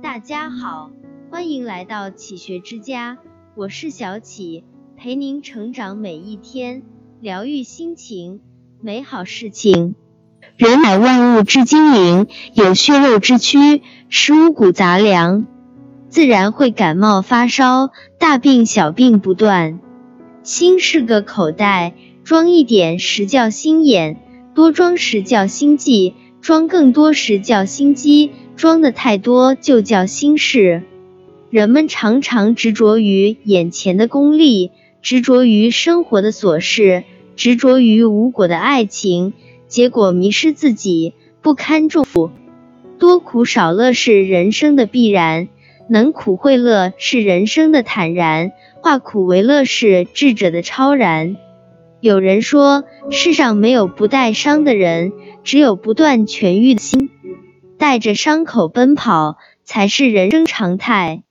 大家好，欢迎来到启学之家，我是小启，陪您成长每一天，疗愈心情，美好事情。人乃万物之精灵，有血肉之躯，食五谷杂粮，自然会感冒发烧，大病小病不断。心是个口袋，装一点时叫心眼，多装时叫心悸，装更多时叫心机，装的太多就叫心事。人们常常执着于眼前的功利，执着于生活的琐事，执着于无果的爱情。结果迷失自己，不堪重负。多苦少乐是人生的必然，能苦会乐是人生的坦然，化苦为乐是智者的超然。有人说，世上没有不带伤的人，只有不断痊愈的心。带着伤口奔跑，才是人生常态。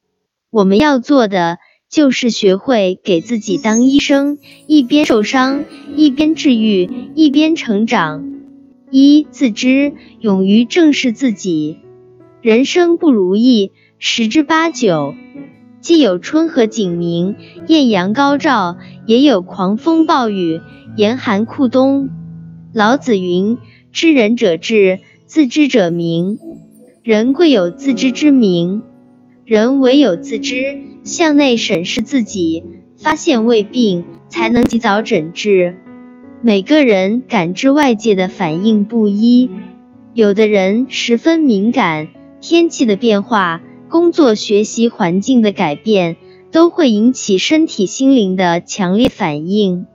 我们要做的，就是学会给自己当医生，一边受伤，一边治愈，一边成长。一自知，勇于正视自己。人生不如意十之八九，既有春和景明，艳阳高照，也有狂风暴雨，严寒酷冬。老子云：“知人者智，自知者明。”人贵有自知之明。人唯有自知，向内审视自己，发现胃病，才能及早诊治。每个人感知外界的反应不一，有的人十分敏感，天气的变化、工作学习环境的改变，都会引起身体心灵的强烈反应。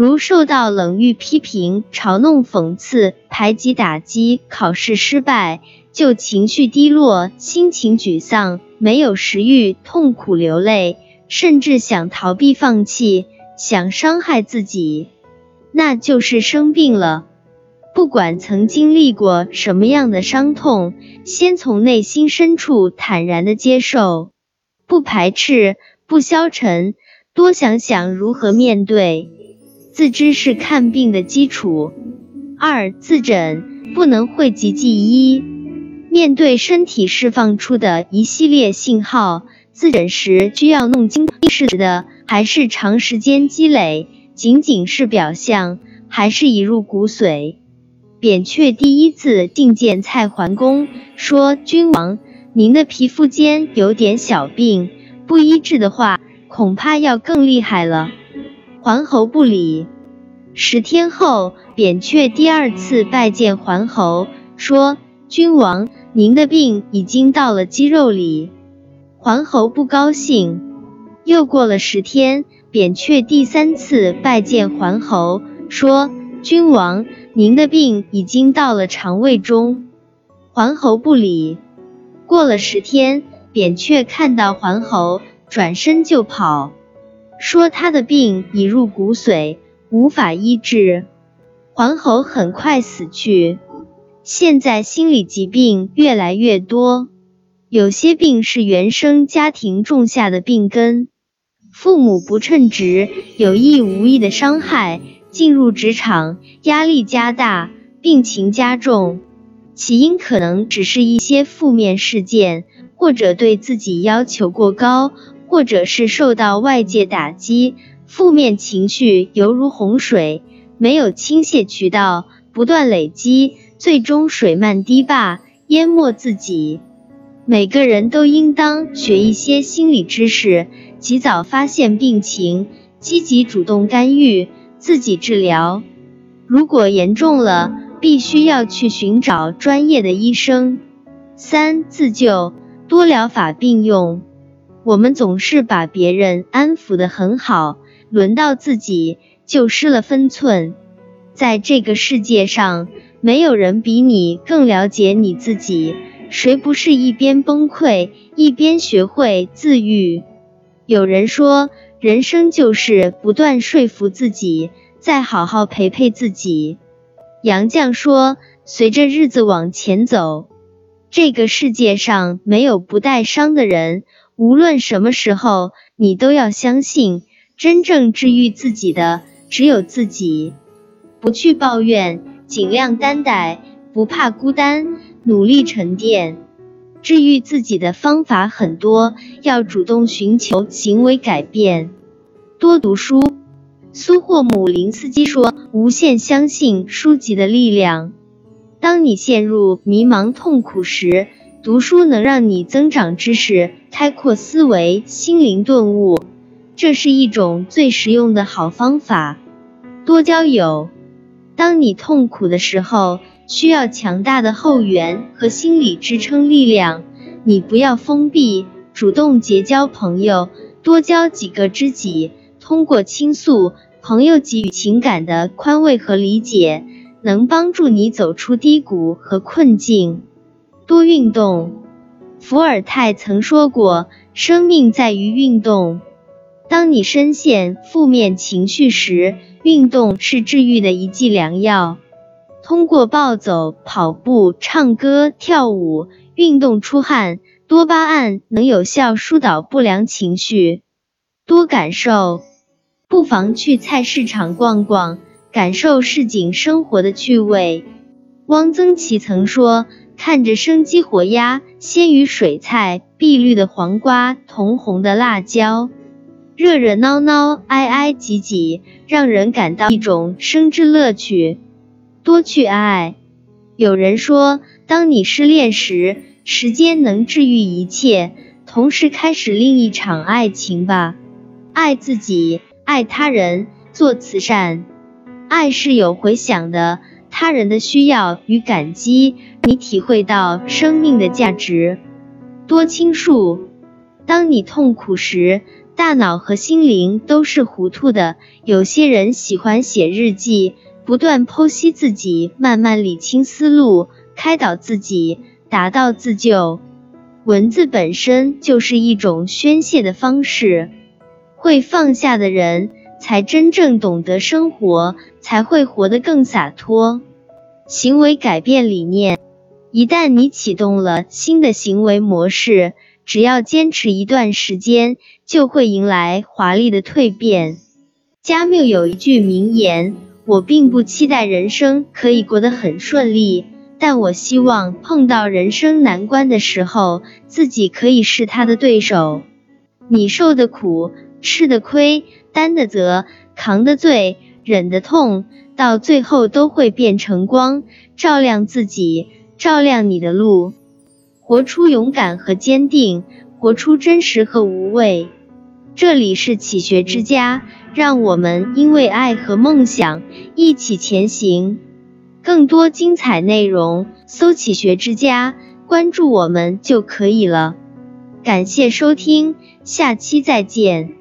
如受到冷遇、批评、嘲弄、讽刺、排挤、打击，考试失败。就情绪低落、心情沮丧、没有食欲、痛苦流泪，甚至想逃避、放弃、想伤害自己，那就是生病了。不管曾经历过什么样的伤痛，先从内心深处坦然的接受，不排斥、不消沉，多想想如何面对。自知是看病的基础。二、自诊不能讳疾忌医。面对身体释放出的一系列信号，自诊时需要弄清是的还是长时间积累，仅仅是表象，还是已入骨髓。扁鹊第一次觐见蔡桓公，说：“君王，您的皮肤间有点小病，不医治的话，恐怕要更厉害了。”桓侯不理。十天后，扁鹊第二次拜见桓侯，说：“君王。”您的病已经到了肌肉里，桓侯不高兴。又过了十天，扁鹊第三次拜见桓侯，说：“君王，您的病已经到了肠胃中。”桓侯不理。过了十天，扁鹊看到桓侯，转身就跑，说他的病已入骨髓，无法医治。桓侯很快死去。现在心理疾病越来越多，有些病是原生家庭种下的病根，父母不称职，有意无意的伤害，进入职场压力加大，病情加重。起因可能只是一些负面事件，或者对自己要求过高，或者是受到外界打击，负面情绪犹如洪水，没有倾泻渠道，不断累积。最终水漫堤坝，淹没自己。每个人都应当学一些心理知识，及早发现病情，积极主动干预，自己治疗。如果严重了，必须要去寻找专业的医生。三自救，多疗法并用。我们总是把别人安抚的很好，轮到自己就失了分寸。在这个世界上。没有人比你更了解你自己，谁不是一边崩溃一边学会自愈？有人说，人生就是不断说服自己，再好好陪陪自己。杨绛说，随着日子往前走，这个世界上没有不带伤的人。无论什么时候，你都要相信，真正治愈自己的只有自己。不去抱怨。尽量担待，不怕孤单，努力沉淀。治愈自己的方法很多，要主动寻求行为改变，多读书。苏霍姆林斯基说：“无限相信书籍的力量。当你陷入迷茫痛苦时，读书能让你增长知识、开阔思维、心灵顿悟。这是一种最实用的好方法。多交友。当你痛苦的时候，需要强大的后援和心理支撑力量。你不要封闭，主动结交朋友，多交几个知己。”通过倾诉，朋友给予情感的宽慰和理解，能帮助你走出低谷和困境。多运动，伏尔泰曾说过：“生命在于运动。”当你深陷负面情绪时，运动是治愈的一剂良药。通过暴走、跑步、唱歌、跳舞、运动出汗，多巴胺能有效疏导不良情绪。多感受。不妨去菜市场逛逛，感受市井生活的趣味。汪曾祺曾说：“看着生机活鸭、鲜鱼水菜、碧绿的黄瓜、铜红的辣椒，热热闹闹、挨挨挤挤，让人感到一种生之乐趣。”多去爱。有人说，当你失恋时，时间能治愈一切，同时开始另一场爱情吧。爱自己。爱他人，做慈善，爱是有回响的。他人的需要与感激，你体会到生命的价值。多倾诉。当你痛苦时，大脑和心灵都是糊涂的。有些人喜欢写日记，不断剖析自己，慢慢理清思路，开导自己，达到自救。文字本身就是一种宣泄的方式。会放下的人，才真正懂得生活，才会活得更洒脱。行为改变理念，一旦你启动了新的行为模式，只要坚持一段时间，就会迎来华丽的蜕变。加缪有一句名言：“我并不期待人生可以过得很顺利，但我希望碰到人生难关的时候，自己可以是他的对手。”你受的苦。吃的亏，担的责，扛的罪，忍的痛，到最后都会变成光，照亮自己，照亮你的路。活出勇敢和坚定，活出真实和无畏。这里是启学之家，让我们因为爱和梦想一起前行。更多精彩内容，搜“启学之家”，关注我们就可以了。感谢收听，下期再见。